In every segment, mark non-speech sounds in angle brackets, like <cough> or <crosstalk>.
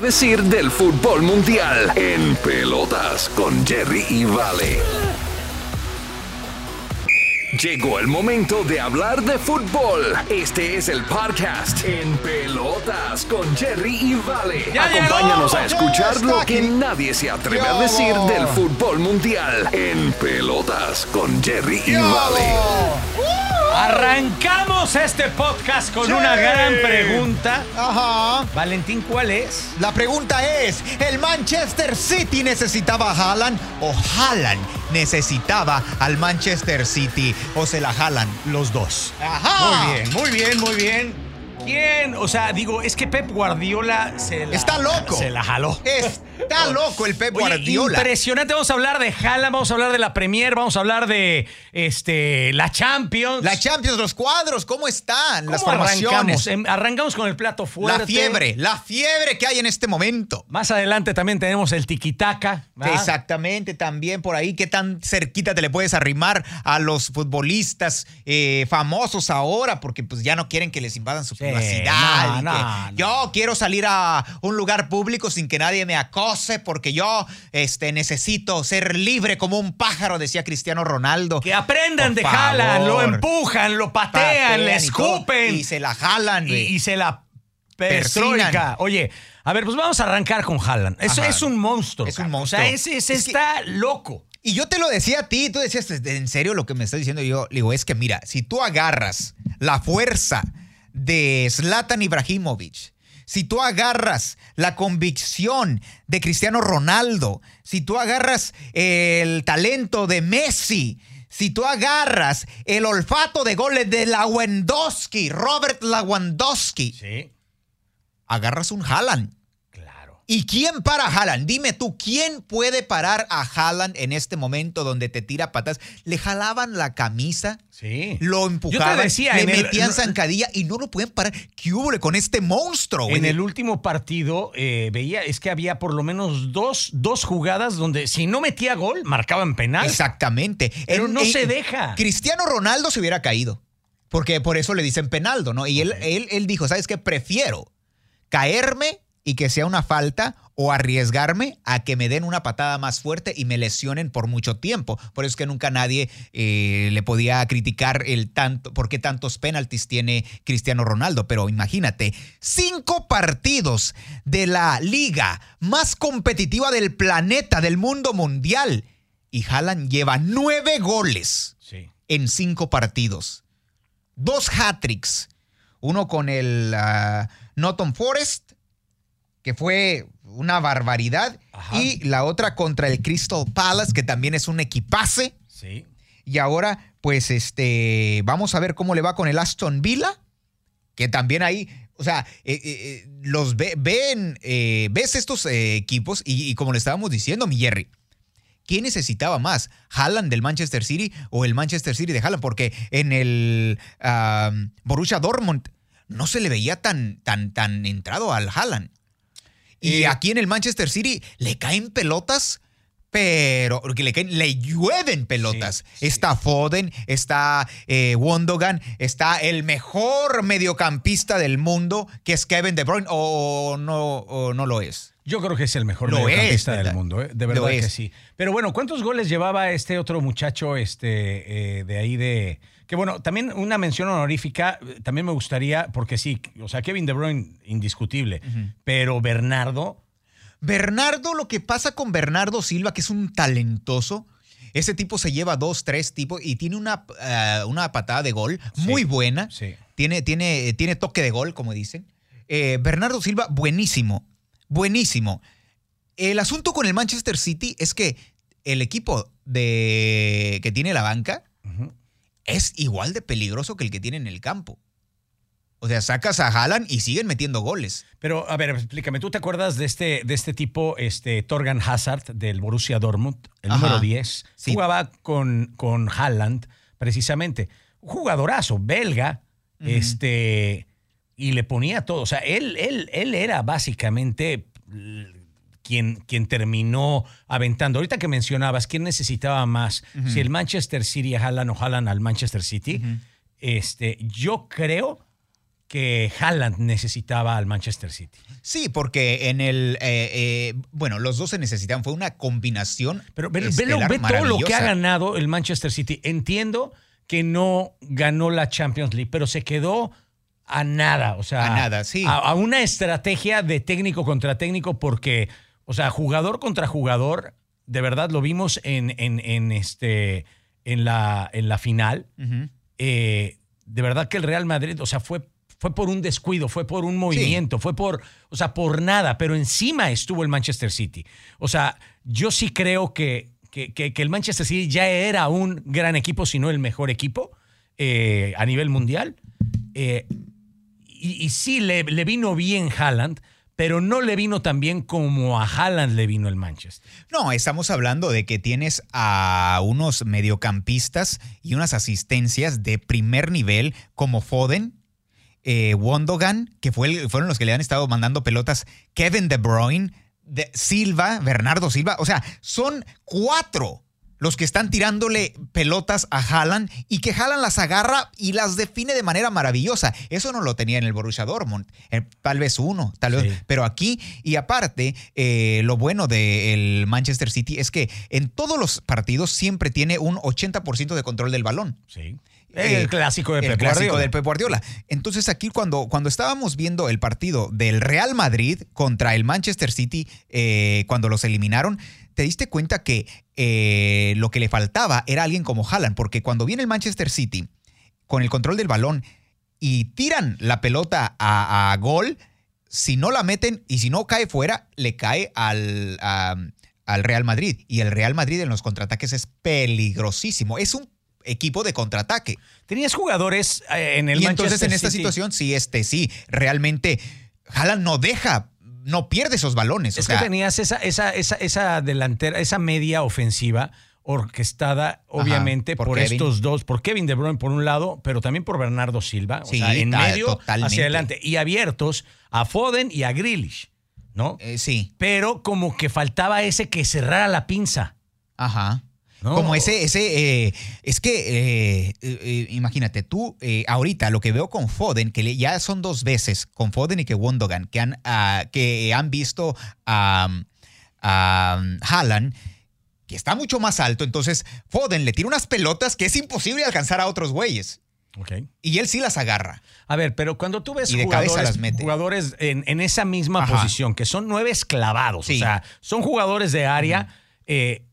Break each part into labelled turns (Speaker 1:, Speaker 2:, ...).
Speaker 1: Decir del fútbol mundial en pelotas con Jerry y Vale. Llegó el momento de hablar de fútbol. Este es el podcast en pelotas con Jerry y Vale.
Speaker 2: ¡Ya
Speaker 1: Acompáñanos
Speaker 2: llegó!
Speaker 1: a escuchar
Speaker 2: ¡Ya
Speaker 1: lo que
Speaker 2: aquí!
Speaker 1: nadie se atreve a
Speaker 2: ¡Ya
Speaker 1: decir del fútbol mundial en pelotas con Jerry y Vale.
Speaker 2: Arrancamos este podcast con
Speaker 3: Sí.
Speaker 2: una gran pregunta.
Speaker 3: Ajá.
Speaker 2: Valentín, ¿cuál es?
Speaker 3: La pregunta es, ¿el Manchester City necesitaba a Haaland o Haaland necesitaba al Manchester City o se la jalan los dos? Ajá.
Speaker 2: Muy bien, muy bien, muy bien. ¿Quién? O sea, digo, es que Pep Guardiola se la,
Speaker 3: Está loco.
Speaker 2: Se la jaló.
Speaker 3: Está loco el Pep
Speaker 2: Oye,
Speaker 3: Guardiola.
Speaker 2: impresionante. Vamos a hablar de Haaland, vamos a hablar de la Premier, vamos a hablar de este, la Champions.
Speaker 3: La Champions, los cuadros, ¿cómo están? Las
Speaker 2: ¿Cómo
Speaker 3: formaciones.
Speaker 2: arrancamos? Em, Arrancamos con el plato fuerte.
Speaker 3: La fiebre, la fiebre que hay en este momento.
Speaker 2: Más adelante también tenemos el tiquitaca.
Speaker 3: Exactamente, también por ahí, qué tan cerquita te le puedes arrimar a los futbolistas eh, famosos ahora, porque pues ya no quieren que les invadan su
Speaker 2: Sí,
Speaker 3: privacidad.
Speaker 2: no,
Speaker 3: y que
Speaker 2: no, no.
Speaker 3: Yo quiero salir a un lugar público sin que nadie me acose, porque yo este, necesito ser libre como un pájaro, decía Cristiano Ronaldo.
Speaker 2: Que aprendan
Speaker 3: Por
Speaker 2: de Haaland, lo empujan, lo patean,
Speaker 3: Patean
Speaker 2: le escupen.
Speaker 3: Y se la jalan.
Speaker 2: y, se la perestroika. Oye, a ver, pues vamos a arrancar con Haaland. Eso
Speaker 3: Ajá.
Speaker 2: es un monstruo.
Speaker 3: Es un monstruo.
Speaker 2: O sea, ese, ese
Speaker 3: Es que-
Speaker 2: está loco.
Speaker 3: Y yo te lo decía a ti, tú decías, ¿en serio lo que me estás diciendo? Yo le digo, es que mira, si tú agarras la fuerza de Zlatan Ibrahimovic, si tú agarras la convicción de Cristiano Ronaldo, si tú agarras el talento de Messi, si tú agarras el olfato de goles de Lewandowski, Robert Lewandowski,
Speaker 2: Sí,
Speaker 3: agarras un Haaland. ¿Y quién para a Haaland? Dime tú, ¿quién puede parar a Haaland en este momento donde te tira patas? Le jalaban la camisa,
Speaker 2: Sí.
Speaker 3: lo empujaban,
Speaker 2: Yo te decía,
Speaker 3: le
Speaker 2: en el-
Speaker 3: metían zancadilla y no lo pueden parar. ¿Qué hubo con este monstruo? güey?
Speaker 2: En el último partido eh, veía, es que había por lo menos dos, dos jugadas donde si no metía gol, marcaban penal.
Speaker 3: Exactamente.
Speaker 2: Pero
Speaker 3: En-
Speaker 2: no
Speaker 3: en-
Speaker 2: se deja.
Speaker 3: Cristiano Ronaldo se hubiera caído. Porque por eso le dicen penaldo, ¿no? Y él, él, él dijo, ¿sabes qué? Prefiero caerme y que sea una falta o arriesgarme a que me den una patada más fuerte y me lesionen por mucho tiempo. Por eso es que nunca nadie eh, le podía criticar el tanto, por qué tantos penaltis tiene Cristiano Ronaldo. Pero imagínate, cinco partidos de la liga más competitiva del planeta, del mundo mundial. Y Haaland lleva nueve goles
Speaker 2: Sí.
Speaker 3: en cinco partidos. Dos hat-tricks. Uno con el ah, Nottingham Forest, que fue una barbaridad.
Speaker 2: Ajá.
Speaker 3: Y la otra contra el Crystal Palace, que también es un equipaje.
Speaker 2: Sí.
Speaker 3: Y ahora, pues, este, vamos a ver cómo le va con el Aston Villa, que también ahí, o sea, eh, eh, eh, los ve- ven, eh, ves estos equipos y, y como le estábamos diciendo, mi Jerry, ¿quién necesitaba más? ¿Haaland del Manchester City o el Manchester City de Haaland? Porque en el ah, Borussia Dortmund no se le veía tan, tan, tan entrado al Haaland. Y aquí en el Manchester City le caen pelotas, pero que le, llueven pelotas.
Speaker 2: Sí, sí.
Speaker 3: Está Foden, está eh, Wondogan, está el mejor mediocampista del mundo, que es Kevin De Bruyne, o no, o no lo es.
Speaker 2: Yo creo que es el mejor
Speaker 3: Lo
Speaker 2: mediocampista
Speaker 3: es,
Speaker 2: del mundo, ¿eh? de verdad que
Speaker 3: es.
Speaker 2: sí. Pero bueno, ¿cuántos goles llevaba este otro muchacho este, eh, de ahí de... Que bueno, también una mención honorífica, eh, también me gustaría, porque sí, o sea, Kevin De Bruyne, indiscutible, pero Bernardo,
Speaker 3: Bernardo, lo que pasa con Bernardo Silva, que es un talentoso, ese tipo se lleva dos, tres tipos y tiene una, eh, una patada de gol
Speaker 2: Sí,
Speaker 3: muy buena.
Speaker 2: sí.
Speaker 3: Tiene, tiene, tiene toque de gol, como dicen. Eh, Bernardo Silva, buenísimo, buenísimo. El asunto con el Manchester City es que el equipo de, que tiene la banca. Es igual de peligroso que el que tiene en el campo. O sea, sacas a Haaland y siguen metiendo goles.
Speaker 2: Pero, a ver, explícame, ¿tú te acuerdas de este, de este tipo, este Torgan Hazard del Borussia Dortmund, el
Speaker 3: Ajá.
Speaker 2: número 10?
Speaker 3: Sí.
Speaker 2: Jugaba con, con Haaland, precisamente. Un jugadorazo, belga, este, y le ponía todo. O sea, él, él, él era básicamente quien, quien terminó aventando. Ahorita que mencionabas, ¿quién necesitaba más? Si el Manchester City a Haaland o Haaland al Manchester City, este, yo creo que Haaland necesitaba al Manchester City.
Speaker 3: Sí, porque en el. eh, eh, bueno, los dos se necesitan. Fue una combinación.
Speaker 2: Pero ve, ve- ve todo lo que ha ganado el Manchester City. Entiendo que no ganó la Champions League, pero se quedó a nada. O sea,
Speaker 3: A nada, sí.
Speaker 2: A, a una estrategia de técnico contra técnico, porque, o sea, jugador contra jugador, de verdad lo vimos en, en, en este, en, la, en la final. Eh, de verdad que el Real Madrid, o sea, fue, fue por un descuido, fue por un movimiento, fue por, o sea, por nada, pero encima estuvo el Manchester City. O sea, yo sí creo que, que, que- que el Manchester City ya era un gran equipo, si no el mejor equipo eh, a nivel mundial. Eh, y, y sí, le, le vino bien Haaland, pero no le vino tan bien como a Haaland le vino el Manchester.
Speaker 3: No, estamos hablando de que tienes a unos mediocampistas y unas asistencias de primer nivel como Foden, eh, Wondogan, que fueron los que le han estado mandando pelotas, Kevin De Bruyne, de Silva, Bernardo Silva. O sea, son cuatro los que están tirándole pelotas a Haaland y que Haaland las agarra y las define de manera maravillosa. Eso no lo tenía en el Borussia Dortmund. Eh, tal vez uno, tal vez.
Speaker 2: Sí.
Speaker 3: Pero aquí, y aparte, eh, lo bueno del Manchester City es que en todos los partidos siempre tiene un 80% de control del balón.
Speaker 2: Sí.
Speaker 3: Eh,
Speaker 2: el clásico de
Speaker 3: el
Speaker 2: Pep
Speaker 3: clásico
Speaker 2: Guardiola.
Speaker 3: del Pep Guardiola. Entonces aquí cuando, cuando estábamos viendo el partido del Real Madrid contra el Manchester City, eh, cuando los eliminaron, te diste cuenta que eh, lo que le faltaba era alguien como Haaland, porque cuando viene el Manchester City con el control del balón y tiran la pelota a, a gol, si no la meten y si no cae fuera, le cae al, a- al Real Madrid. Y el Real Madrid en los contraataques es peligrosísimo. Es un equipo de contraataque.
Speaker 2: Tenías jugadores eh, en el
Speaker 3: y
Speaker 2: Manchester
Speaker 3: entonces en esta
Speaker 2: City.
Speaker 3: situación, sí, este, sí, realmente Haaland no deja, no pierde esos balones.
Speaker 2: Es
Speaker 3: o sea,
Speaker 2: que tenías esa, esa, esa, esa delantera, esa media ofensiva orquestada, obviamente,
Speaker 3: por
Speaker 2: estos dos, por Kevin De Bruyne por un lado, pero también por Bernardo Silva,
Speaker 3: Sí,
Speaker 2: o sea, en medio
Speaker 3: totalmente.
Speaker 2: hacia adelante, y abiertos a Foden y a Grealish, ¿no?
Speaker 3: eh, sí,
Speaker 2: Pero como que faltaba ese que cerrara la pinza.
Speaker 3: ajá.
Speaker 2: ¿No?
Speaker 3: Como ese, ese, eh, es que, eh, eh, imagínate, tú ahorita lo que veo con Foden, que le- ya son dos veces, con Foden y que Wondogan, que han, ah, que han visto a, a Haaland, que está mucho más alto, entonces Foden le tira unas pelotas que es imposible alcanzar a otros güeyes. Y él sí las agarra.
Speaker 2: A ver, pero cuando tú ves jugadores,
Speaker 3: las mete.
Speaker 2: jugadores en, en esa misma
Speaker 3: Ajá.
Speaker 2: posición, que son nueve esclavados,
Speaker 3: Sí.
Speaker 2: o sea, son jugadores de área, eh,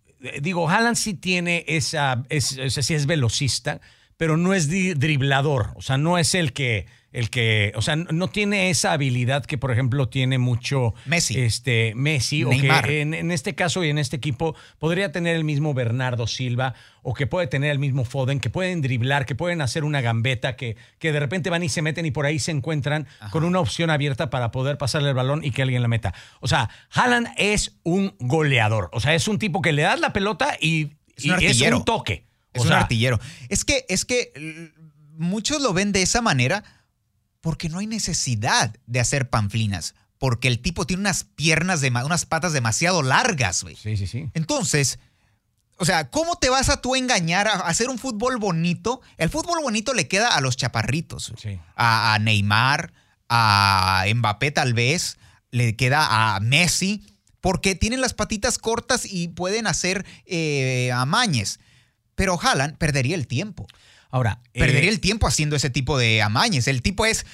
Speaker 2: digo, Haaland sí tiene esa, es, es, sí es velocista, pero no es driblador, o sea, no es el que, el que, o sea, no- tiene esa habilidad que, por ejemplo, tiene mucho
Speaker 3: Messi.
Speaker 2: este, Messi, o
Speaker 3: Neymar.
Speaker 2: que en, en este caso y en este equipo podría tener el mismo Bernardo Silva, o que puede tener el mismo Foden, que pueden driblar, que pueden hacer una gambeta, que, que de repente van y se meten y por ahí se encuentran con una opción abierta para poder pasarle el balón y que alguien la meta. O sea, Haaland es un goleador, o sea, es un tipo que le das la pelota y,
Speaker 3: Es un
Speaker 2: y es
Speaker 3: artillero.
Speaker 2: un toque.
Speaker 3: Es
Speaker 2: O
Speaker 3: un artillero. Es que, es que l- muchos lo ven de esa manera porque no hay necesidad de hacer panflinas. Porque el tipo tiene unas piernas, de, unas patas demasiado largas, güey.
Speaker 2: Sí, sí, sí.
Speaker 3: Entonces, o sea, ¿cómo te vas a tú engañar a hacer un fútbol bonito? El fútbol bonito le queda a los chaparritos.
Speaker 2: Sí.
Speaker 3: A, a Neymar, a Mbappé tal vez, le queda a Messi, porque tienen las patitas cortas y pueden hacer eh, amañes. Pero Haaland perdería el tiempo.
Speaker 2: Ahora,
Speaker 3: Perdería
Speaker 2: eh,
Speaker 3: el tiempo haciendo ese tipo de amañes. El tipo es.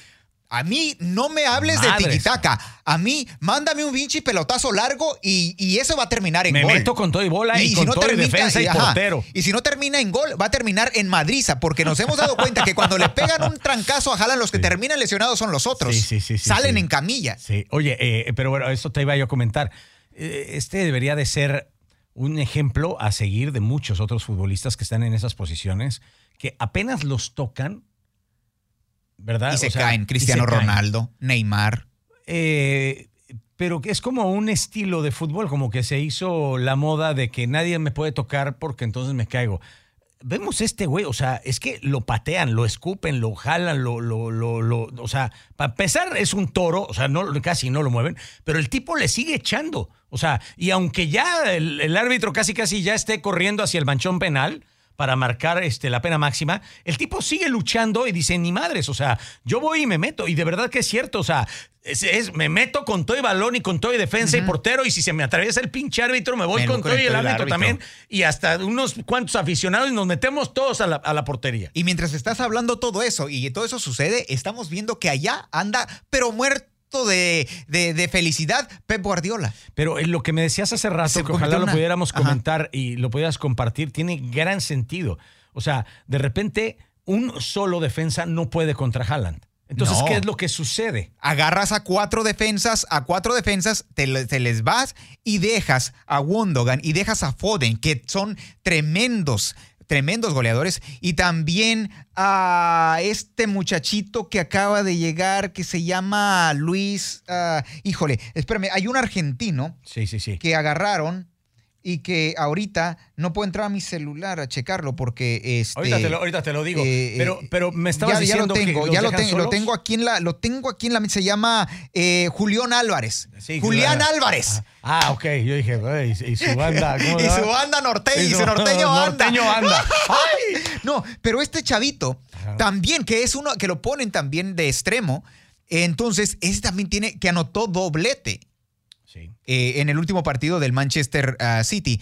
Speaker 3: A mí no me hables de
Speaker 2: Madres.
Speaker 3: tiquitaca. A mí, mándame un pinche pelotazo largo y, y eso va a terminar en
Speaker 2: me
Speaker 3: gol.
Speaker 2: meto con todo y bola y,
Speaker 3: si
Speaker 2: con
Speaker 3: no
Speaker 2: todo y
Speaker 3: termina-
Speaker 2: defensa y,
Speaker 3: ajá,
Speaker 2: portero.
Speaker 3: Y si no termina en gol, va a terminar en madriza, porque nos hemos dado cuenta que cuando le pegan un trancazo a Haaland, los que
Speaker 2: Sí.
Speaker 3: terminan lesionados son los otros.
Speaker 2: Sí, sí,
Speaker 3: Salen en camilla.
Speaker 2: Sí, oye, eh, pero bueno, esto te iba yo a comentar. Eh, Este debería de ser un ejemplo a seguir de muchos otros futbolistas que están en esas posiciones, que apenas los tocan, ¿verdad?
Speaker 3: Y se
Speaker 2: O sea,
Speaker 3: caen. Cristiano
Speaker 2: se caen.
Speaker 3: Ronaldo, Neymar.
Speaker 2: Eh, pero que es como un estilo de fútbol, como que se hizo la moda de que nadie me puede tocar porque entonces me caigo. Vemos este güey, o sea, es que lo patean, lo escupen, lo jalan, lo, lo, lo, lo- o sea, para empezar es un toro, o sea, no, casi no lo mueven, pero el tipo le sigue echando, o sea, y aunque ya el, el árbitro casi casi ya esté corriendo hacia el manchón penal, para marcar este, la pena máxima, el tipo sigue luchando y dice, ni madres, o sea, yo voy y me meto. Y de verdad que es cierto, o sea, es, me meto con todo y balón y con todo y defensa y portero y si se me atraviesa el pinche árbitro, me voy con todo y el árbitro, también y hasta unos cuantos aficionados y nos metemos todos a la, a la portería.
Speaker 3: Y mientras estás hablando todo eso y todo eso sucede, estamos viendo que allá anda, pero muerto de, de, felicidad Pep Guardiola.
Speaker 2: Pero en lo que me decías hace rato, que ojalá lo pudiéramos comentar y lo pudieras compartir, tiene gran sentido. O sea, de repente un solo defensa no puede contra Haaland. Entonces, ¿qué es lo que sucede?
Speaker 3: Agarras a cuatro defensas, a cuatro defensas, te, te, les vas y dejas a Wondogan y dejas a Foden, que son tremendos tremendos goleadores. Y también a este muchachito que acaba de llegar, que se llama Luis. Ah, híjole, espérame, hay un argentino
Speaker 2: sí, sí, sí.
Speaker 3: que agarraron y que ahorita no puedo entrar a mi celular a checarlo porque este
Speaker 2: ahorita te lo, digo eh, pero pero me estabas
Speaker 3: ya,
Speaker 2: diciendo
Speaker 3: ya lo tengo
Speaker 2: que
Speaker 3: ya lo tengo lo tengo aquí en la lo tengo aquí en la se llama eh, Julián Álvarez. Julián Álvarez.
Speaker 2: Ah, ah, ok yo dije y su banda
Speaker 3: ¿cómo <laughs> y su banda norteño y su norteño banda.
Speaker 2: norteño banda. <laughs>
Speaker 3: No pero este chavito también que es uno que lo ponen también de extremo entonces ese también tiene que anotó doblete eh, en el último partido del Manchester ah, City.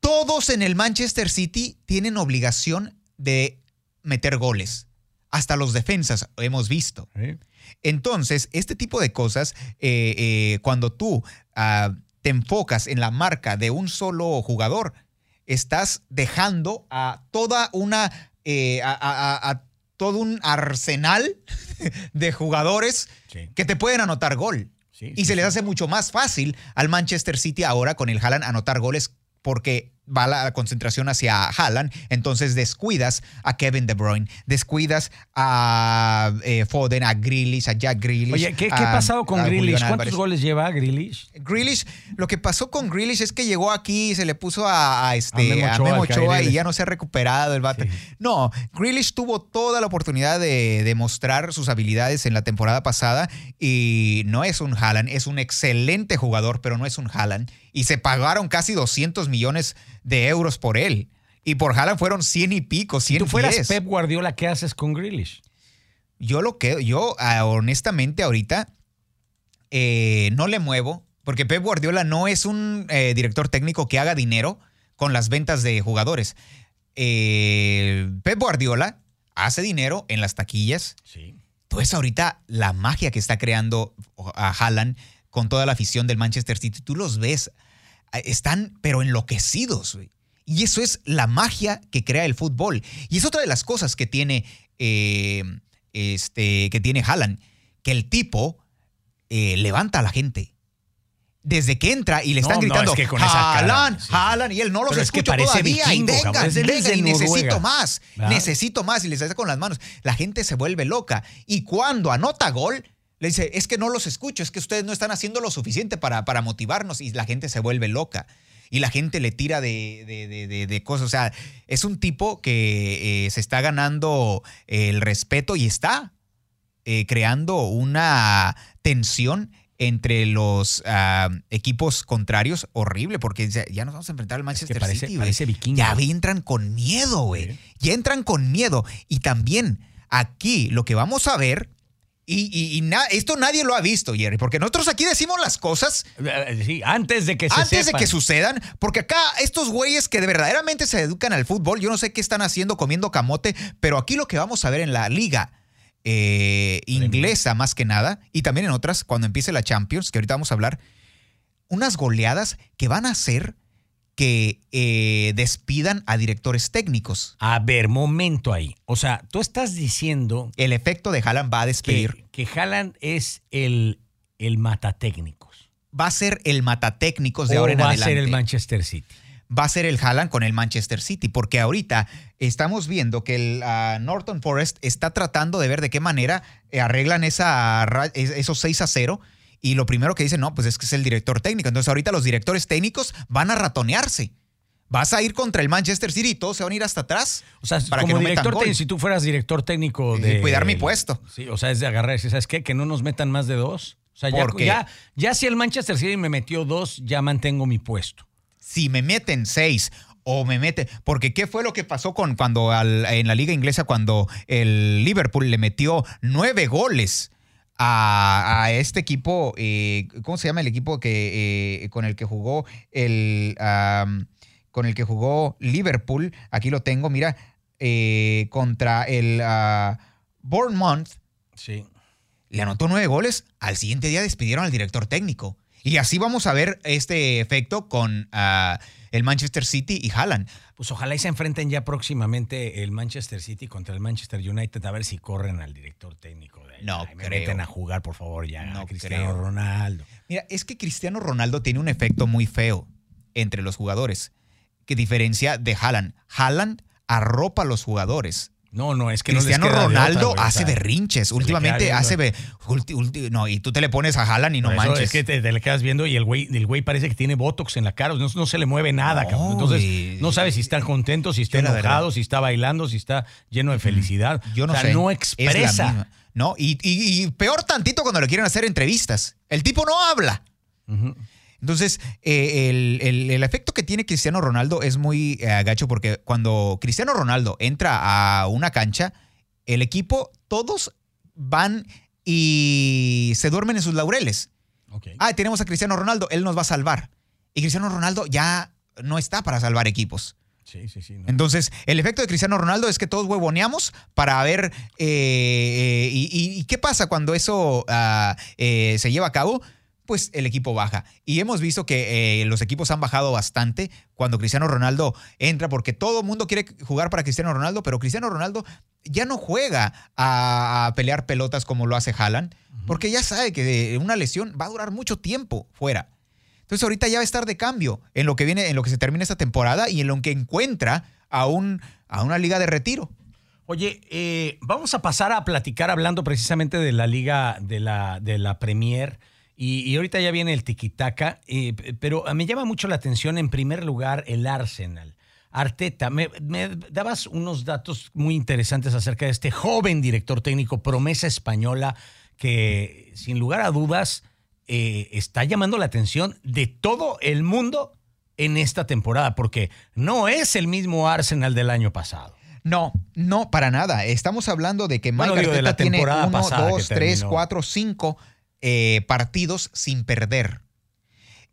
Speaker 3: Todos en el Manchester City tienen obligación de meter goles. Hasta los defensas hemos visto. Entonces, este tipo de cosas, eh, eh, cuando tú ah, te enfocas en la marca de un solo jugador, estás dejando a toda una, a, todo un arsenal <laughs> de jugadores que te pueden anotar gol y se les hace mucho más fácil al Manchester City ahora con el Haaland anotar goles porque va la concentración hacia Haaland, entonces descuidas a Kevin De Bruyne, descuidas a eh, Foden, a Grealish, a Jack Grealish.
Speaker 2: Oye, ¿qué, ha pasado con Grealish? ¿Cuántos goles lleva Grealish?
Speaker 3: Grealish, lo que pasó con Grealish es que llegó aquí y se le puso a, este, a Memo Ochoa, y ya no se ha recuperado el bate. No, Grealish tuvo toda la oportunidad de demostrar sus habilidades en la temporada pasada y no es un Haaland, es un excelente jugador, pero no es un Haaland. Y se pagaron casi 200 millones de euros por él. Y por Haaland fueron 100 y pico, 100 Si tú
Speaker 2: fueras Pep Guardiola, ¿qué haces con Grealish?
Speaker 3: Yo lo que, yo ah, honestamente ahorita eh, no le muevo, porque Pep Guardiola no es un eh, director técnico que haga dinero con las ventas de jugadores. Eh, Pep Guardiola hace dinero en las taquillas.
Speaker 2: Sí.
Speaker 3: Pues ahorita la magia que está creando a Haaland con toda la afición del Manchester City, tú los ves están pero enloquecidos. Y eso es la magia que crea el fútbol. Y es otra de las cosas que tiene, eh, este, que tiene Haaland, que el tipo eh, levanta a la gente. Desde que entra y le están gritando, no, Haaland, y él no los es escucha que todavía. y y necesito más, necesito más. Y les hace con las manos. La gente se vuelve loca. Y cuando anota gol, le dice, es que no los escucho, es que ustedes no están haciendo lo suficiente para, para motivarnos y la gente se vuelve loca y la gente le tira de, de, cosas. O sea, es un tipo que eh, se está ganando el respeto y está eh, creando una tensión entre los ah, equipos contrarios horrible, porque ya nos vamos a enfrentar al Manchester
Speaker 2: parece,
Speaker 3: City. Ya entran con miedo, güey. Ya entran con miedo. Y también aquí lo que vamos a ver y, esto nadie lo ha visto, Jerry, porque nosotros aquí decimos las cosas.
Speaker 2: Eh, sí, antes de que se
Speaker 3: Antes de que sucedan, porque acá estos güeyes que de verdaderamente se educan al fútbol, yo no sé qué están haciendo comiendo camote, pero aquí lo que vamos a ver en la liga eh, inglesa más que nada, y también en otras, cuando empiece la Champions, que ahorita vamos a hablar, unas goleadas que van a ser que eh, despidan a directores técnicos.
Speaker 2: A ver, momento ahí. O sea, tú estás diciendo...
Speaker 3: El efecto de Haaland va a despedir.
Speaker 2: Que, que Haaland es el, el matatécnicos.
Speaker 3: Va a ser el matatécnicos de ahora en adelante.
Speaker 2: va a ser el Manchester City.
Speaker 3: Va a ser el Haaland con el Manchester City, porque ahorita estamos viendo que el ah, Norton Forest está tratando de ver de qué manera eh, arreglan esa, esos 6 a 0 y lo primero que dicen, no, pues es que es el director técnico. Entonces ahorita los directores técnicos van a ratonearse. Vas a ir contra el Manchester City y todos se van a ir hasta atrás.
Speaker 2: O sea, para como que no director técnico, si tú fueras director técnico de...
Speaker 3: cuidar mi puesto.
Speaker 2: Sí, o sea, es de agarrar, ¿sabes qué? Que no nos metan más de dos. O sea, ya, ya, si el Manchester City me metió dos, ya mantengo mi puesto.
Speaker 3: Si me meten seis o me mete. Porque ¿qué fue lo que pasó con cuando en la liga inglesa cuando el Liverpool le metió nueve goles? A, este equipo, eh, ¿cómo se llama el equipo que, eh, con el que jugó el con el que jugó Liverpool? Aquí lo tengo, mira, eh, contra el uh, Bournemouth.
Speaker 2: Sí.
Speaker 3: Le anotó nueve goles. Al siguiente día despidieron al director técnico. Y así vamos a ver este efecto con ah, el Manchester City y Haaland.
Speaker 2: Pues ojalá y se enfrenten ya próximamente el Manchester City contra el Manchester United a ver si corren al director técnico. De
Speaker 3: no
Speaker 2: Ay,
Speaker 3: creo.
Speaker 2: meten a jugar, por favor, ya.
Speaker 3: No
Speaker 2: Cristiano
Speaker 3: creo.
Speaker 2: Ronaldo.
Speaker 3: Mira, es que Cristiano Ronaldo tiene un efecto muy feo entre los jugadores, que diferencia de Haaland. Haaland arropa a los jugadores.
Speaker 2: No, no, es que
Speaker 3: Cristiano
Speaker 2: no les queda de
Speaker 3: Ronaldo
Speaker 2: otra,
Speaker 3: hace berrinches.
Speaker 2: se
Speaker 3: Últimamente hace. be- ulti- ulti- no, y tú te le pones a Haaland y no
Speaker 2: eso
Speaker 3: manches.
Speaker 2: Es que te, te le quedas viendo y el güey, el güey parece que tiene botox en la cara, no, no se le mueve nada,
Speaker 3: No,
Speaker 2: cabrón. Entonces,
Speaker 3: y-
Speaker 2: no sabes si está contento, si está enojado, si está bailando, si está lleno de felicidad.
Speaker 3: Yo no
Speaker 2: o sea,
Speaker 3: sé.
Speaker 2: no expresa.
Speaker 3: No, y, y- y peor tantito cuando le quieren hacer entrevistas. El tipo no habla.
Speaker 2: Ujú.
Speaker 3: Entonces, eh, el, el- el efecto que tiene Cristiano Ronaldo es muy eh, gacho porque cuando Cristiano Ronaldo entra a una cancha, el equipo, todos van y se duermen en sus laureles. Ah, tenemos a Cristiano Ronaldo, él nos va a salvar. Y Cristiano Ronaldo ya no está para salvar equipos.
Speaker 2: Sí, sí, sí. no.
Speaker 3: Entonces, el efecto de Cristiano Ronaldo es que todos huevoneamos para ver. eh, eh, y, y- y qué pasa cuando eso ah, eh, se lleva a cabo? Pues el equipo baja. Y hemos visto que eh, los equipos han bajado bastante cuando Cristiano Ronaldo entra, porque todo el mundo quiere jugar para Cristiano Ronaldo, pero Cristiano Ronaldo ya no juega a, a pelear pelotas como lo hace Haaland, porque ya sabe que una lesión va a durar mucho tiempo fuera. Entonces ahorita ya va a estar de cambio en lo que viene, en lo que se termina esta temporada y en lo que encuentra a, un, a una liga de retiro.
Speaker 2: Oye, eh, vamos a pasar a platicar hablando precisamente de la liga de la, de la Premier. Y, ahorita ya viene el tiquitaca, eh, pero me llama mucho la atención en primer lugar el Arsenal. Arteta, me, dabas unos datos muy interesantes acerca de este joven director técnico, promesa española, que sin lugar a dudas eh, está llamando la atención de todo el mundo en esta temporada, porque no es el mismo Arsenal del año pasado.
Speaker 3: No, no, para nada. Estamos hablando de que Mike
Speaker 2: de la
Speaker 3: tiene
Speaker 2: 1,
Speaker 3: 2,
Speaker 2: 3,
Speaker 3: 4, 5 eh, partidos sin perder.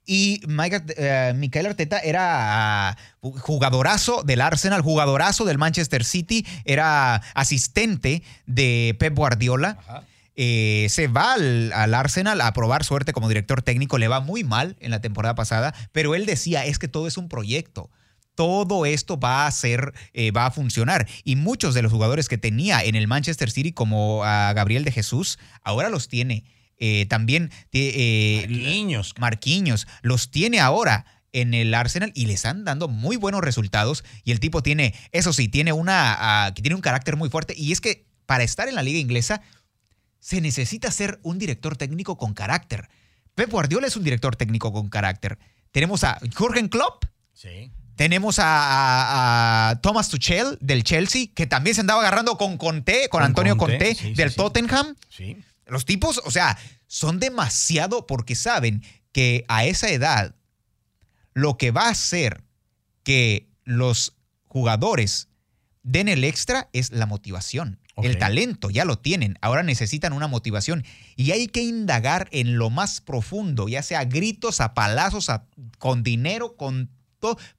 Speaker 3: Y eh, Mikel Arteta era ah, jugadorazo del Arsenal, jugadorazo del Manchester City, era asistente de Pep Guardiola. Eh, se va al, al Arsenal a probar suerte como director técnico, le va muy mal en la temporada pasada, pero él decía, es que todo es un proyecto. Todo esto va a ser, eh, va a funcionar. Y muchos de los jugadores que tenía en el Manchester City, como a Gabriel de Jesús, ahora los tiene. Eh, también eh,
Speaker 2: Marquinhos.
Speaker 3: Marquinhos, los tiene ahora en el Arsenal y le están dando muy buenos resultados. Y el tipo tiene, eso sí, tiene una, ah, que tiene un carácter muy fuerte. Y es que para estar en la liga inglesa se necesita ser un director técnico con carácter. Pep Guardiola es un director técnico con carácter. Tenemos a Jürgen Klopp,
Speaker 2: Sí.
Speaker 3: tenemos a, a- a Thomas Tuchel del Chelsea, que también se andaba agarrando con Conte, con,
Speaker 2: Con
Speaker 3: Antonio
Speaker 2: Conte,
Speaker 3: Conte,
Speaker 2: sí, sí,
Speaker 3: del
Speaker 2: sí.
Speaker 3: Tottenham.
Speaker 2: Sí.
Speaker 3: Los tipos, o sea, son demasiado porque saben que a esa edad lo que va a hacer que los jugadores den el extra es la motivación. El talento ya lo tienen, ahora necesitan una motivación. Y hay que indagar en lo más profundo, ya sea a gritos, a palazos, a- con dinero, con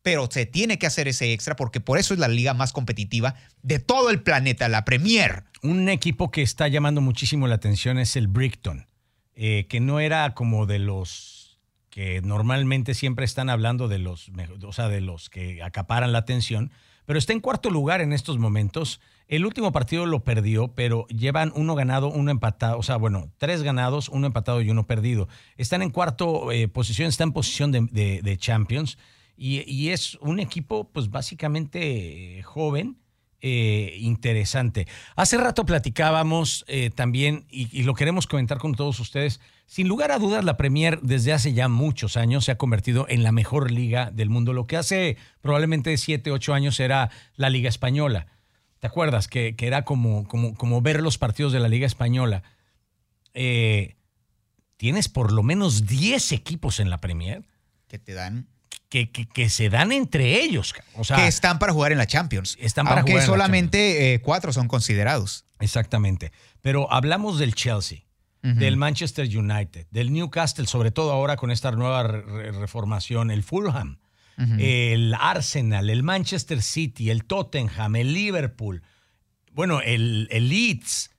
Speaker 3: pero se tiene que hacer ese extra porque por eso es la liga más competitiva de todo el planeta, la Premier.
Speaker 2: Un equipo que está llamando muchísimo la atención es el Brighton, eh, que no era como de los que normalmente siempre están hablando de los, o sea, de los que acaparan la atención, pero está en cuarto lugar en estos momentos. El último partido lo perdió, pero llevan uno ganado, uno empatado, o sea, bueno, tres ganados, uno empatado y uno perdido. Están en cuarto eh, posición, están en posición de Champions y, es un equipo, pues básicamente joven, eh, interesante. Hace rato platicábamos eh, también, y, lo queremos comentar con todos ustedes, sin lugar a dudas la Premier desde hace ya muchos años se ha convertido en la mejor liga del mundo. Lo que hace probablemente 7, 8 años era la Liga Española. ¿Te acuerdas? Que, era como, como, como ver los partidos de la Liga Española. Eh, tienes por lo menos 10 equipos en la Premier
Speaker 3: Que te dan
Speaker 2: que, que- que se dan entre ellos. O sea,
Speaker 3: que están para jugar en la Champions.
Speaker 2: Están para
Speaker 3: Aunque
Speaker 2: jugar en la
Speaker 3: solamente eh, cuatro son considerados.
Speaker 2: Exactamente. Pero hablamos del Chelsea, del Manchester United, del Newcastle, sobre todo ahora con esta nueva re- re- reformación, el Fulham, el Arsenal, el Manchester City, el Tottenham, el Liverpool, bueno, el, el Leeds.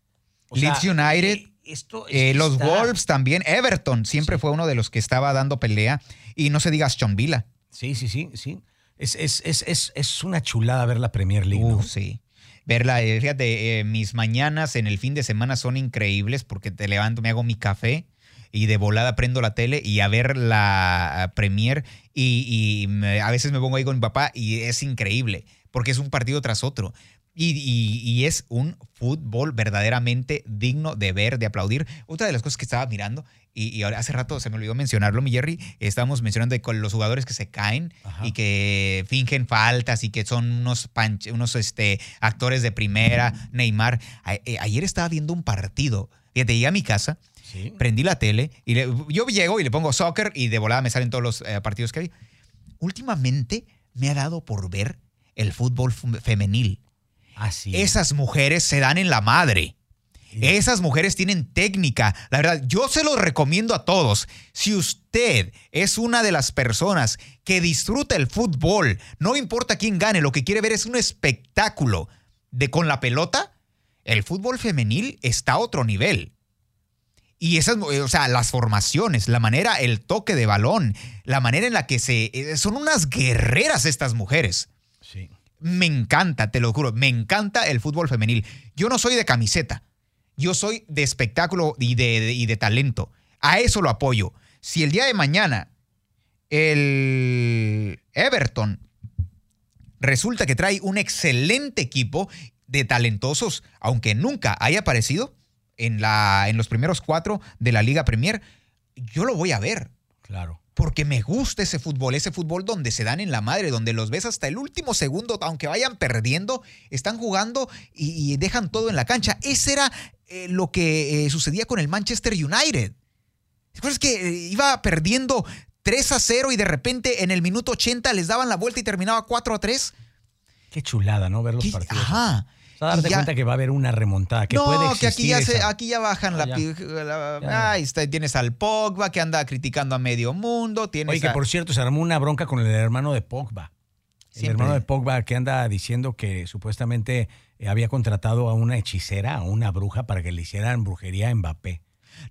Speaker 2: O
Speaker 3: Leeds United,
Speaker 2: eh, esto,
Speaker 3: Eh, los
Speaker 2: está-
Speaker 3: Wolves también. Everton siempre fue uno de los que estaba dando pelea. Y no se diga Aston Villa.
Speaker 2: Sí, sí, sí, sí. Es, es, es, es, una chulada ver la Premier League.
Speaker 3: Uf, sí. Verla, eh, fíjate, eh, mis mañanas en el fin de semana son increíbles porque te levanto, me hago mi café y de volada prendo la tele y a ver la Premier y, y me- a veces me pongo ahí con mi papá y es increíble porque es un partido tras otro. Y, y- y es un fútbol verdaderamente digno de ver, de aplaudir. Otra de las cosas que estaba mirando, y, y ahora hace rato se me olvidó mencionarlo, mi Jerry, estábamos mencionando de con los jugadores que se caen
Speaker 2: Ajá.
Speaker 3: y que fingen faltas y que son unos, unos este, actores de primera, Neymar. A- eh, ayer estaba viendo un partido, fíjate, llegué a mi casa,
Speaker 2: Sí.
Speaker 3: prendí la tele y le- yo llego y le pongo soccer y de volada me salen todos los eh, partidos que hay. Últimamente me ha dado por ver el fútbol femenil.
Speaker 2: Así.
Speaker 3: Esas mujeres se dan en la madre. Esas mujeres tienen técnica. La verdad, yo se los recomiendo a todos. Si usted es una de las personas que disfruta el fútbol, no importa quién gane, lo que quiere ver es un espectáculo de con la pelota, el fútbol femenil está a otro nivel. Y esas, o sea, las formaciones, la manera, el toque de balón, la manera en la que se... eh, Son unas guerreras estas mujeres. Me encanta, te lo juro, me encanta el fútbol femenil. Yo no soy de camiseta, yo soy de espectáculo y de, de- y de talento. A eso lo apoyo. Si el día de mañana el Everton resulta que trae un excelente equipo de talentosos, aunque nunca haya aparecido en, la, en los primeros cuatro de la Liga Premier, yo lo voy a ver
Speaker 2: Claro.
Speaker 3: Porque me gusta ese fútbol, ese fútbol donde se dan en la madre, donde los ves hasta el último segundo, aunque vayan perdiendo, están jugando y, y dejan todo en la cancha. Ese era eh, lo que eh, sucedía con el Manchester United. ¿Te acuerdas que eh, iba perdiendo 3 a 0 y de repente en el minuto 80 les daban la vuelta y terminaba 4 a 3?
Speaker 2: Qué chulada, ¿no? Ver los
Speaker 3: ¿Qué?
Speaker 2: partidos.
Speaker 3: Ajá.
Speaker 2: O sea, darte
Speaker 3: ya-
Speaker 2: cuenta que va a haber una remontada, que
Speaker 3: no,
Speaker 2: puede
Speaker 3: que aquí ya, se, aquí ya bajan
Speaker 2: Ah,
Speaker 3: la,
Speaker 2: ya.
Speaker 3: la-. Ahí está, tienes al Pogba que anda criticando a medio mundo. Tienes
Speaker 2: Oye, que por cierto, se armó una bronca con el hermano de Pogba. El hermano de Pogba que anda diciendo que supuestamente eh, había contratado a una hechicera, a una bruja, para que le hicieran brujería a Mbappé.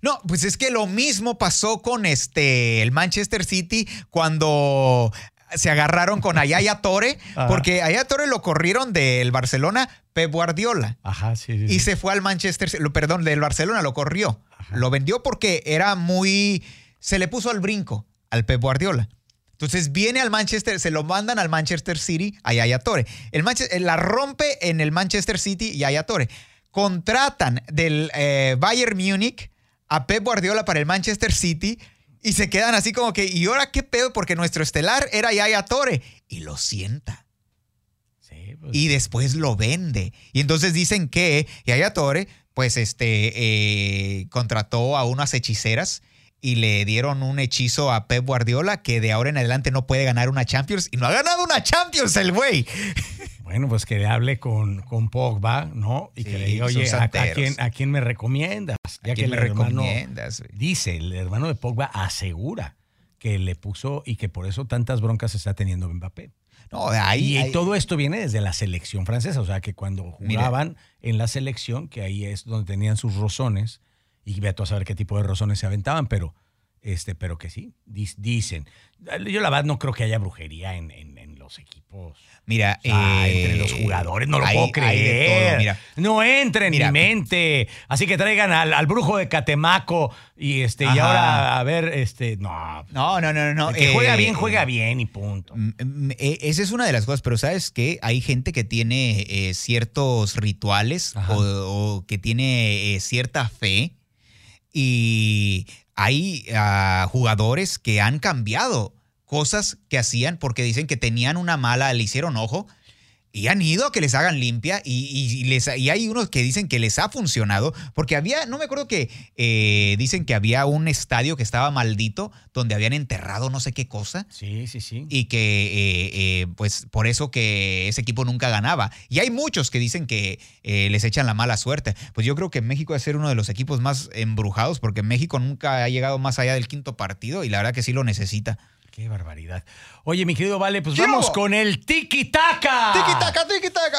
Speaker 3: No, pues es que lo mismo pasó con este el Manchester City cuando se agarraron con Ayaya Torre, <laughs> porque Ayaya Torre lo corrieron del Barcelona Pep Guardiola.
Speaker 2: Ajá, sí, sí.
Speaker 3: Y
Speaker 2: sí.
Speaker 3: se fue al Manchester, perdón, del Barcelona lo corrió. Lo vendió porque era muy se le puso al brinco al Pep Guardiola. Entonces viene al Manchester, se lo mandan al Manchester City a Yaya Torre. El Manchester, la rompe en el Manchester City y Yaya Torre. Contratan del eh, Bayern Múnich a Pep Guardiola para el Manchester City y se quedan así como que, ¿y ahora qué pedo? Porque nuestro estelar era Yaya Torre. Y lo sienta
Speaker 2: pues,
Speaker 3: y después lo vende. Y entonces dicen que Yaya Torre, pues este, eh, contrató a unas hechiceras y le dieron un hechizo a Pep Guardiola que de ahora en adelante no puede ganar una Champions y no ha ganado una Champions el güey. <laughs>
Speaker 2: Bueno, pues que le hable con, con Pogba, ¿no? Y que le diga, oye, ¿a, quién, ¿a quién me recomiendas? Ya
Speaker 3: ¿A quién me
Speaker 2: el hermano-
Speaker 3: recomiendas? güey?
Speaker 2: Dice, el hermano de Pogba asegura que le puso y que por eso tantas broncas está teniendo Mbappé.
Speaker 3: No, ahí,
Speaker 2: y
Speaker 3: ahí-
Speaker 2: todo esto viene desde la selección francesa, o sea que cuando
Speaker 3: Mira.
Speaker 2: jugaban en la selección, que ahí es donde tenían sus rozones, y ve a saber qué tipo de rozones se aventaban, pero, este, pero que sí, dicen. Yo la verdad no creo que haya brujería en, en- en los equipos.
Speaker 3: Mira,
Speaker 2: sea,
Speaker 3: eh,
Speaker 2: entre los jugadores, no lo
Speaker 3: hay-
Speaker 2: puedo creer.
Speaker 3: todo, mira.
Speaker 2: No entra en
Speaker 3: Mira.
Speaker 2: mi mente. Así que traigan al, al brujo de Catemaco y este, y ahora a ver, este, no.
Speaker 3: No, no, no, no.
Speaker 2: el que juega
Speaker 3: eh,
Speaker 2: bien, juega bien y punto.
Speaker 3: Mm, mm, eh, Esa es una de las cosas, pero sabes que hay gente que tiene eh, ciertos rituales o, o que tiene eh, cierta fe y hay ah, jugadores que han cambiado cosas que hacían porque dicen que tenían una mala, le hicieron ojo y han ido a que les hagan limpia y, y- y les, y hay unos que dicen que les ha funcionado, porque había, no me acuerdo que eh, dicen que había un estadio que estaba maldito, donde habían enterrado no sé qué cosa,
Speaker 2: Sí, sí, sí.
Speaker 3: y que eh, eh, pues por eso que ese equipo nunca ganaba. Y hay muchos que dicen que les echan la mala suerte. Pues yo creo que México debe ser uno de los equipos más embrujados, porque México nunca ha llegado más allá del quinto partido y la verdad que sí lo necesita.
Speaker 2: Qué barbaridad. Oye, mi querido Vale, pues
Speaker 3: ¿Qué
Speaker 2: vamos
Speaker 3: hubo?
Speaker 2: con el tiki-taka.
Speaker 3: Tiki-taka, tiki-taka.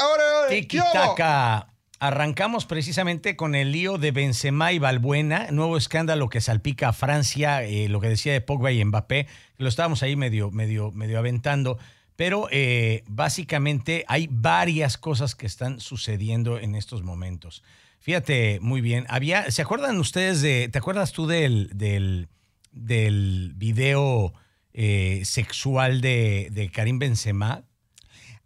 Speaker 2: Tiki-taka. Arrancamos precisamente con el lío de Benzema y Balbuena, nuevo escándalo que salpica a Francia, eh, lo que decía de Pogba y Mbappé, lo estábamos ahí medio, medio, medio aventando, pero eh, básicamente hay varias cosas que están sucediendo en estos momentos. Fíjate muy bien, había, ¿se acuerdan ustedes de, te acuerdas tú del, del, del video eh, sexual de, de Karim Benzema?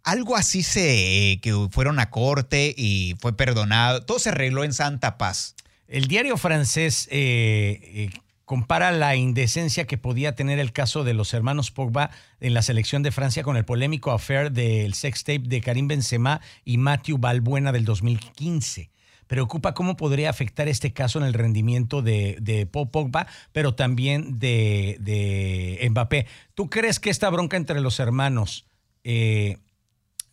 Speaker 3: Algo así se que fueron a corte y fue perdonado. Todo se arregló en Santa Paz.
Speaker 2: El diario francés eh, eh, compara la indecencia que podía tener el caso de los hermanos Pogba en la selección de Francia con el polémico affair del sextape de Karim Benzema y Matthew Balbuena del 2015. Preocupa cómo podría afectar este caso en el rendimiento de, de Pogba, pero también de, de Mbappé. ¿Tú crees que esta bronca entre los hermanos eh,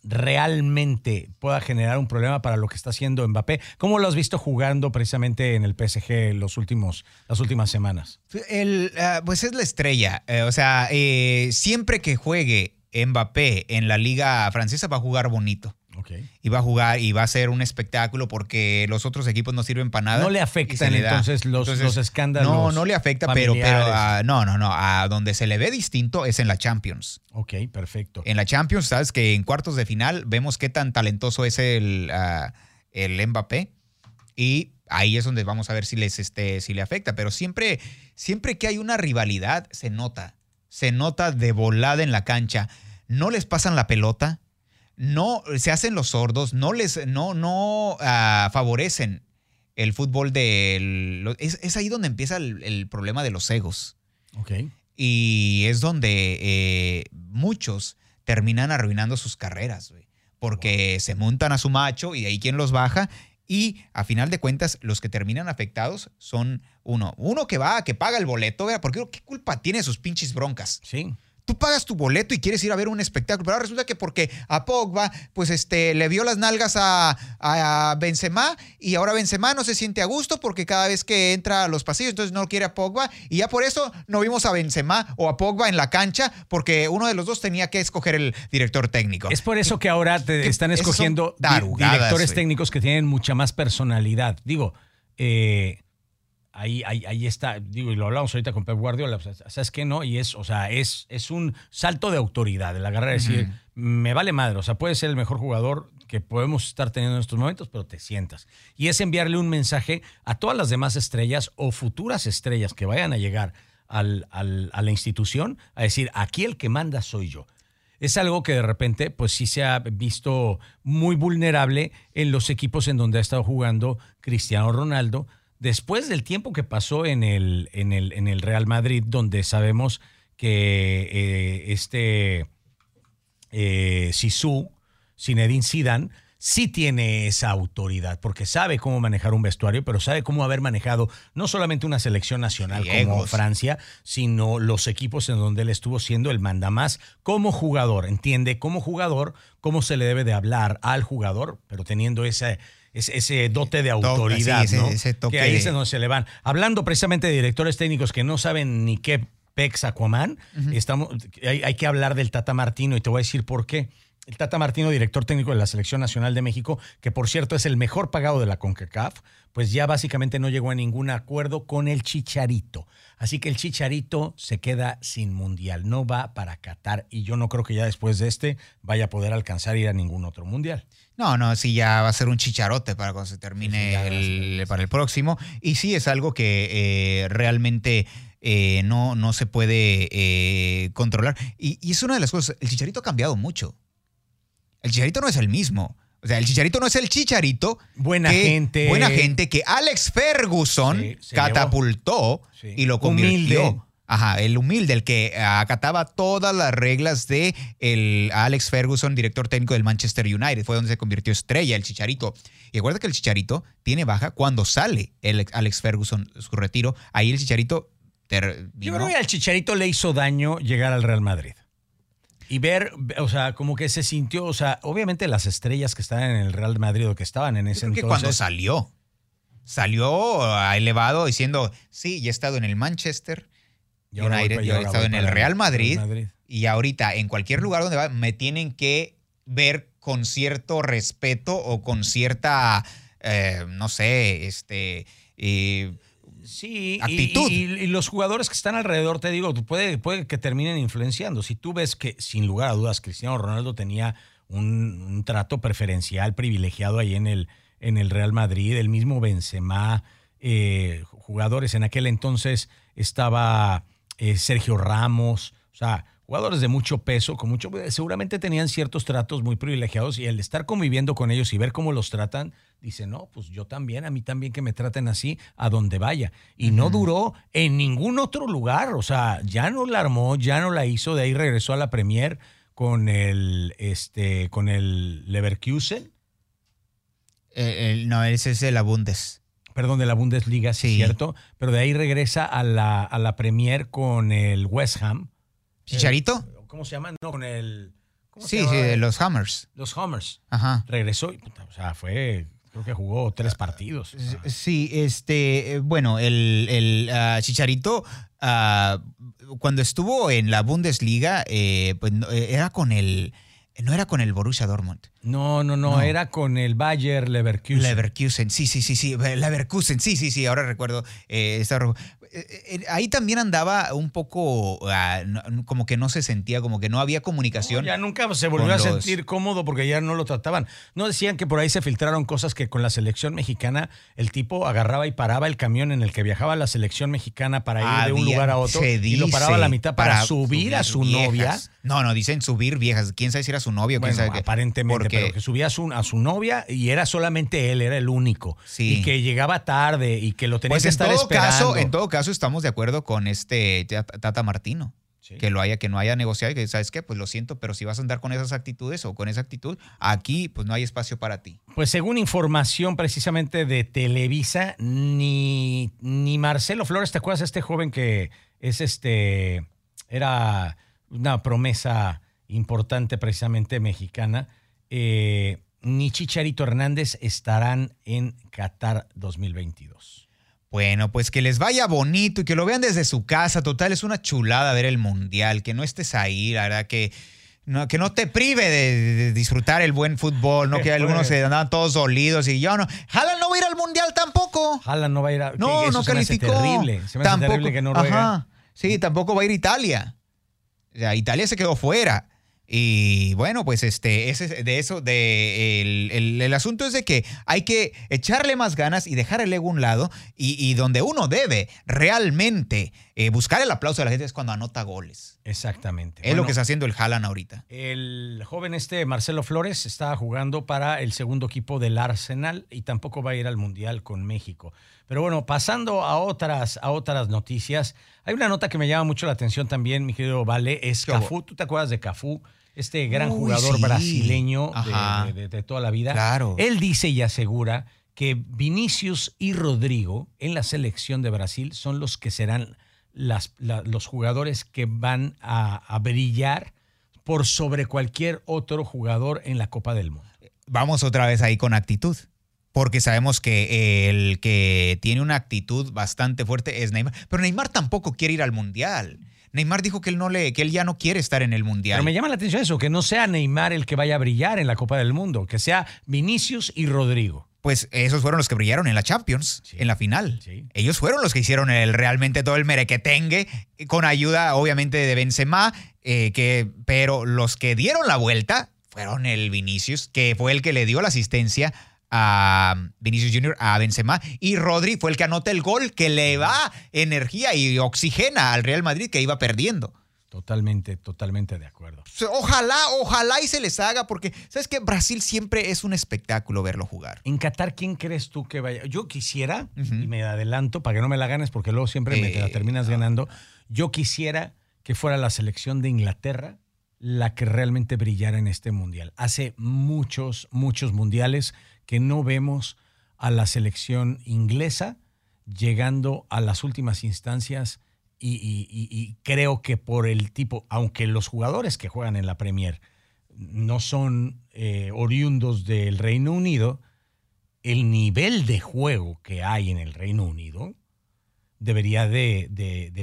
Speaker 2: realmente pueda generar un problema para lo que está haciendo Mbappé. ¿Cómo lo has visto jugando precisamente en el PSG los últimos, las últimas semanas?
Speaker 3: El, ah, pues es la estrella. Eh, o sea, eh, siempre que juegue Mbappé en la liga francesa va a jugar bonito.
Speaker 2: Ok.
Speaker 3: Y va a jugar y va a ser un espectáculo porque los otros equipos no sirven para nada.
Speaker 2: No le afectan entonces los, los escándalos.
Speaker 3: No, no le afecta, pero, pero ah, no, no, no. A donde se le ve distinto es en la Champions.
Speaker 2: ok, perfecto.
Speaker 3: En la Champions, sabes que en cuartos de final vemos qué tan talentoso es el, ah, el Mbappé. Y ahí es donde vamos a ver si, les, este, si le afecta. Pero siempre, siempre que hay una rivalidad, se nota. Se nota de volada en la cancha. No les pasan la pelota. No se hacen los sordos. No les no, no ah, favorecen el fútbol de. lo- Es, es ahí donde empieza el- el problema de los egos.
Speaker 2: Ok.
Speaker 3: Y es donde eh, muchos terminan arruinando sus carreras. Porque se montan a su macho y de ahí quien los baja. Y a final de cuentas, los que terminan afectados son uno. Uno que va, que paga el boleto, güey, porque ¿qué culpa tiene sus pinches broncas?
Speaker 2: Sí.
Speaker 3: Tú pagas tu boleto y quieres ir a ver un espectáculo, pero ahora resulta que porque a Pogba, pues este, le vio las nalgas a, a Benzema y ahora Benzema no se siente a gusto porque cada vez que entra a los pasillos, entonces no quiere a Pogba y ya por eso no vimos a Benzema o a Pogba en la cancha porque uno de los dos tenía que escoger el director técnico.
Speaker 2: Es por eso que ahora te están escogiendo di- directores técnicos que tienen mucha más personalidad. Digo, eh, ahí, ahí, ahí está, digo, y lo hablamos ahorita con Pep Guardiola, o ¿sabes qué? No, y es, o sea, es, es un salto de autoridad, el agarrar y decir, me vale madre, o sea, puedes ser el mejor jugador que podemos estar teniendo en estos momentos, pero te sientas. Y es enviarle un mensaje a todas las demás estrellas o futuras estrellas que vayan a llegar al- al- a la institución a decir, aquí el que manda soy yo es algo que de repente, pues sí se ha visto muy vulnerable en los equipos en donde ha estado jugando Cristiano Ronaldo. Después del tiempo que pasó en el, en el, en el Real Madrid, donde sabemos que eh, este eh, Sisu, Zinedine Zidane, sí tiene esa autoridad, porque sabe cómo manejar un vestuario, pero sabe cómo haber manejado no solamente una selección nacional como. Francia, sino los equipos en donde él estuvo siendo el mandamás como jugador. Entiende como jugador cómo se le debe de hablar al jugador, pero teniendo ese, ese, ese dote de
Speaker 3: Toque,
Speaker 2: autoridad,
Speaker 3: sí, ese-
Speaker 2: ¿no?
Speaker 3: ese toque
Speaker 2: que ahí
Speaker 3: de-
Speaker 2: donde se le van. Hablando precisamente de directores técnicos que no saben ni qué pex Aquaman, estamos, hay, hay que hablar del Tata Martino y te voy a decir por qué. El Tata Martino, director técnico de la Selección Nacional de México, que por cierto es el mejor pagado de la CONCACAF, pues ya básicamente no llegó a ningún acuerdo con el Chicharito. Así que el Chicharito se queda sin mundial, no va para Qatar y yo no creo que ya después de este vaya a poder alcanzar ir a ningún otro mundial.
Speaker 3: No, no, sí, ya va a ser un chicharote para cuando se termine
Speaker 2: Sí,
Speaker 3: el, para el próximo. Y sí, es algo que eh, realmente eh, no, no se puede eh, controlar. Y, y es una de las cosas, el chicharito ha cambiado mucho. El chicharito no es el mismo. O sea, el chicharito no es el chicharito.
Speaker 2: Buena
Speaker 3: que-
Speaker 2: gente.
Speaker 3: Buena gente que Alex Ferguson
Speaker 2: Sí,
Speaker 3: catapultó y lo convirtió
Speaker 2: Humilde.
Speaker 3: Ajá, el humilde, el que acataba todas las reglas de el Alex Ferguson, director técnico del Manchester United. Fue donde se convirtió estrella, el Chicharito. Y recuerda que el Chicharito tiene baja cuando sale el Alex Ferguson su retiro. Ahí el Chicharito
Speaker 2: Yo creo que al Chicharito le hizo daño llegar al Real Madrid. Y ver, o sea, como que se sintió, o sea, obviamente las estrellas que estaban en el Real Madrid o que estaban en ese entonces.
Speaker 3: que cuando salió, salió elevado diciendo, sí, ya he estado en el Manchester, yo, United, yo he estado en el Real Madrid, y ahorita en cualquier lugar donde va me tienen que ver con cierto respeto o con cierta, eh, no sé, este...
Speaker 2: Eh, sí, actitud. Y, los jugadores que están alrededor, te digo, puede, puede que terminen influenciando. Si tú ves que, sin lugar a dudas, Cristiano Ronaldo tenía un, trato preferencial, privilegiado ahí en el, en el Real Madrid, el mismo Benzema, eh, jugadores en aquel entonces estaba eh, Sergio Ramos, o sea, jugadores de mucho peso, con mucho, seguramente tenían ciertos tratos muy privilegiados y el estar conviviendo con ellos y ver cómo los tratan, dice, no, pues yo también, a mí también que me traten así a donde vaya. Y no duró en ningún otro lugar, o sea, ya no la armó, ya no la hizo, de ahí regresó a la Premier con el, este, con el Leverkusen.
Speaker 3: Eh, no, ese es el Abundes
Speaker 2: perdón, de la Bundesliga, sí. ¿cierto? Pero de ahí regresa a la, a la Premier con el West Ham.
Speaker 3: ¿Chicharito?
Speaker 2: ¿Cómo se llama? No, con el...
Speaker 3: sí, sí, de los Hammers.
Speaker 2: Los Hammers. Ajá. Regresó y, o sea, fue, creo que jugó tres partidos.
Speaker 3: Sí, este, bueno, el, el ah, Chicharito, ah, cuando estuvo en la Bundesliga, eh, pues era con el no era con el Borussia Dortmund.
Speaker 2: No, no, no, era con el Bayer Leverkusen.
Speaker 3: Leverkusen, sí, sí, sí, sí. Leverkusen, sí, sí, sí. Ahora recuerdo. Eh, esta, eh, eh, ahí también andaba un poco ah, como que no se sentía, como que no había comunicación.
Speaker 2: ya nunca se volvió a sentir cómodo porque ya no lo trataban. No decían que por ahí se filtraron cosas que con la selección mexicana el tipo agarraba y paraba el camión en el que viajaba la selección mexicana para ir de un lugar a otro y lo paraba a la mitad para, subir, a su novia.
Speaker 3: No, no, dicen subir viejas. ¿Quién sabe si era su novia o quién sabe
Speaker 2: Aparentemente, pero que subía a su, a su novia y era solamente él, era el único. Y que llegaba tarde y que lo tenía pues que estar esperando.
Speaker 3: Caso, en todo caso, estamos de acuerdo con este Tata Martino. Que lo haya, que no haya negociado y que, ¿sabes qué? Pues lo siento, pero si vas a andar con esas actitudes o con esa actitud, aquí pues no hay espacio para ti.
Speaker 2: Pues según información precisamente de Televisa, ni, ni Marcelo Flores, ¿te acuerdas de este joven que es este, era una promesa importante precisamente mexicana, eh, ni Chicharito Hernández estarán en Qatar 2022.
Speaker 3: Bueno, pues que les vaya bonito y que lo vean desde su casa. Total, es una chulada ver el mundial, que no estés ahí, la verdad que no, que no te prive de, disfrutar el buen fútbol, no <laughs> que algunos se andaban todos dolidos y yo no. Haaland no va a ir al mundial tampoco.
Speaker 2: Haaland no va a ir a
Speaker 3: No, no calificó.
Speaker 2: Se me terrible. Se me tampoco, terrible que no Ajá.
Speaker 3: Sí, tampoco va a ir Italia. O sea, Italia se quedó fuera. Y bueno, pues este, ese, de eso, de el, asunto es de que hay que echarle más ganas y dejar el ego a un lado y, donde uno debe realmente eh, buscar el aplauso de la gente es cuando anota goles.
Speaker 2: Exactamente.
Speaker 3: Es lo que está haciendo el Haaland ahorita.
Speaker 2: El joven este Marcelo Flores está jugando para el segundo equipo del Arsenal y tampoco va a ir al Mundial con México. Pero bueno, pasando a otras, a otras noticias, hay una nota que me llama mucho la atención también, mi querido Vale, es Cafú. ¿Tú te acuerdas de Cafú? Este gran jugador brasileño de, toda la vida.
Speaker 3: Claro.
Speaker 2: Él dice y asegura que Vinicius y Rodrigo en la selección de Brasil son los que serán las, los jugadores que van a, brillar por sobre cualquier otro jugador en la Copa del Mundo.
Speaker 3: Vamos otra vez ahí con actitud porque sabemos que el que tiene una actitud bastante fuerte es Neymar. Pero Neymar tampoco quiere ir al Mundial. Neymar dijo que él no le, que él ya no quiere estar en el mundial.
Speaker 2: Pero me llama la atención eso, que no sea Neymar el que vaya a brillar en la Copa del Mundo, que sea Vinicius y Rodrigo.
Speaker 3: Pues esos fueron los que brillaron en la Champions, en la final. Ellos fueron los que hicieron el, realmente todo el merequetengue, con ayuda obviamente de Benzema, eh, que, pero los que dieron la vuelta fueron el Vinicius, que fue el que le dio la asistencia a Vinicius Jr., a Benzema, y Rodri fue el que anota el gol que le da energía y oxigena al Real Madrid que iba perdiendo.
Speaker 2: Totalmente, totalmente de acuerdo.
Speaker 3: Ojalá, ojalá y se les haga, porque sabes que Brasil siempre es un espectáculo verlo jugar.
Speaker 2: En Qatar, ¿quién crees tú que vaya? Yo quisiera, y me adelanto para que no me la ganes, porque luego siempre me la eh, terminas ganando. Yo quisiera que fuera la selección de Inglaterra la que realmente brillara en este mundial. Hace muchos, muchos mundiales que no vemos a la selección inglesa llegando a las últimas instancias y, creo que por el tipo, aunque los jugadores que juegan en la Premier no son eh, oriundos del Reino Unido, el nivel de juego que hay en el Reino Unido debería de,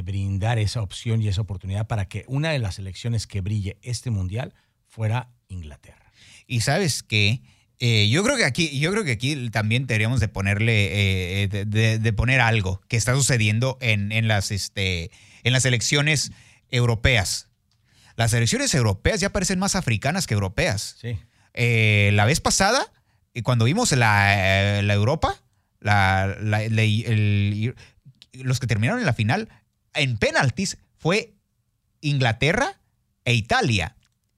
Speaker 2: brindar esa opción y esa oportunidad para que una de las elecciones que brille este mundial fuera Inglaterra.
Speaker 3: Y sabes qué, eh, yo creo que aquí, yo creo que aquí también deberíamos de ponerle, eh, de, poner algo que está sucediendo en, en, las, este, en las elecciones europeas. Las elecciones europeas ya parecen más africanas que europeas.
Speaker 2: Sí.
Speaker 3: Eh, la vez pasada, cuando vimos la, Europa, la, los que terminaron en la final, en penaltis fue Inglaterra e Italia.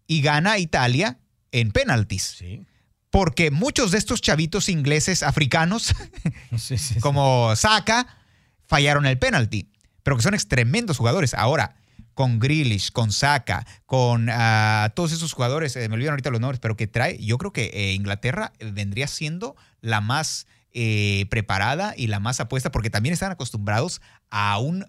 Speaker 3: Y gana Italia en penaltis.
Speaker 2: Sí.
Speaker 3: Porque muchos de estos chavitos ingleses africanos, <laughs> como Saka, fallaron el penalti. Pero que son tremendos jugadores. Ahora, con Grealish, con Saka, con ah, todos esos jugadores, eh, me olvidan ahorita los nombres, pero que trae, yo creo que eh, Inglaterra vendría siendo la más eh, preparada y la más apuesta, porque también están acostumbrados a un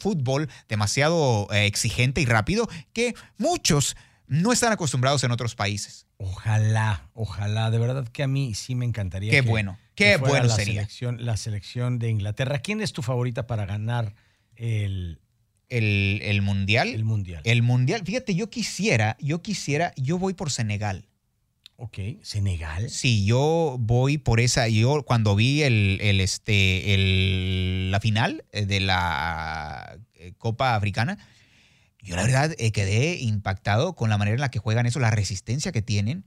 Speaker 3: fútbol demasiado exigente y rápido que muchos no están acostumbrados en otros países.
Speaker 2: Ojalá, ojalá, de verdad que a mí sí me encantaría.
Speaker 3: Qué bueno, qué bueno
Speaker 2: la
Speaker 3: sería.
Speaker 2: Selección, la selección de Inglaterra. ¿Quién es tu favorita para ganar el,
Speaker 3: el, el, mundial?
Speaker 2: El mundial.
Speaker 3: El mundial. Fíjate, yo quisiera, yo quisiera, yo voy por Senegal.
Speaker 2: Ok, Senegal.
Speaker 3: Sí, yo voy por esa. Yo cuando vi el, este, el, la final eh, de la eh, Copa Africana, yo la verdad eh, quedé impactado con la manera en la que juegan eso, la resistencia que tienen.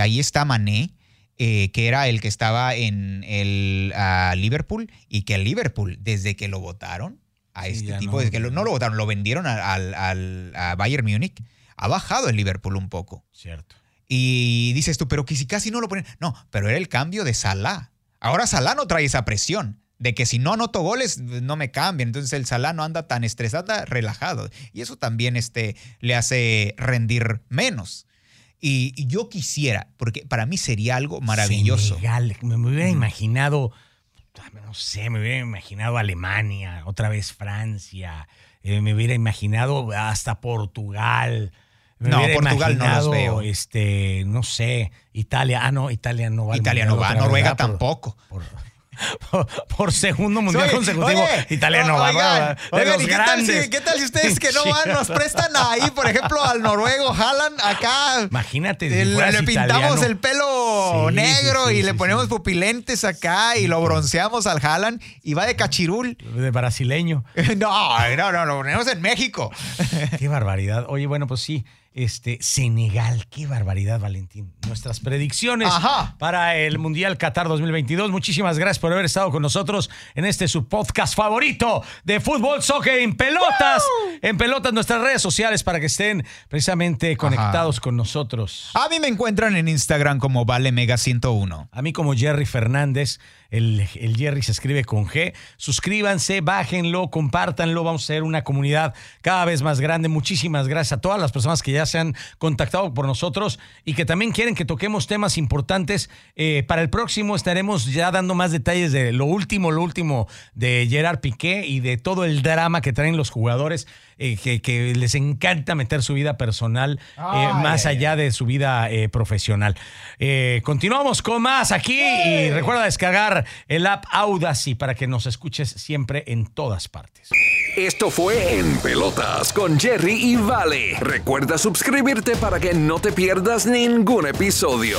Speaker 3: ahí está Mané, que era el que estaba en el Liverpool y que el Liverpool, desde que lo votaron a este tipo, desde que no lo votaron, lo vendieron al, al, a Bayern Múnich, ha bajado el Liverpool un poco.
Speaker 2: Cierto.
Speaker 3: Y dices tú, pero que si casi no lo ponen. No, pero era el cambio de Salah. Ahora Salah no trae esa presión de que si no anoto goles no me cambian. Entonces el Salah no anda tan estresado, relajado. Y eso también este, le hace rendir menos. Y, yo quisiera, porque para mí sería algo maravilloso.
Speaker 2: Senegal, me, hubiera imaginado, no sé, me hubiera imaginado Alemania, otra vez Francia, eh, me hubiera imaginado hasta Portugal
Speaker 3: no, Portugal no los veo.
Speaker 2: Este, no sé, Italia. Ah, no, Italia no va.
Speaker 3: Italia no va, Noruega tampoco.
Speaker 2: Por, segundo mundial consecutivo, Italia no va.
Speaker 3: ¿qué, tal si, ustedes que no van nos prestan ahí, por ejemplo, al noruego Haaland acá?
Speaker 2: Imagínate.
Speaker 3: le pintamos el pelo negro y le ponemos pupilentes acá y lo bronceamos al Haaland y va de cachirul.
Speaker 2: De brasileño. <laughs>
Speaker 3: no, no, no, lo ponemos en México.
Speaker 2: Qué barbaridad. Oye, bueno, pues sí este, Senegal. Qué barbaridad, Valentín. Nuestras predicciones para el Mundial Qatar 2022. Muchísimas gracias por haber estado con nosotros en este su podcast favorito de fútbol, soccer en pelotas. En pelotas, nuestras redes sociales para que estén precisamente conectados con nosotros.
Speaker 3: A mí me encuentran en Instagram como ValeMega101.
Speaker 2: A mí como Jerry Fernández. El, Jerry se escribe con G. Suscríbanse, bájenlo, compártanlo. Vamos a ser una comunidad cada vez más grande. Muchísimas gracias a todas las personas que ya se han contactado por nosotros y que también quieren que toquemos temas importantes. Eh, para el próximo estaremos ya dando más detalles de lo último, lo último de Gerard Piqué y de todo el drama que traen los jugadores. Eh, que, les encanta meter su vida personal eh, más allá de su vida eh, profesional. continuamos con más aquí y recuerda descargar el app Audacy para que nos escuches siempre en todas partes.
Speaker 1: Esto fue En Pelotas con Jerry y Vale. Recuerda suscribirte para que no te pierdas ningún episodio.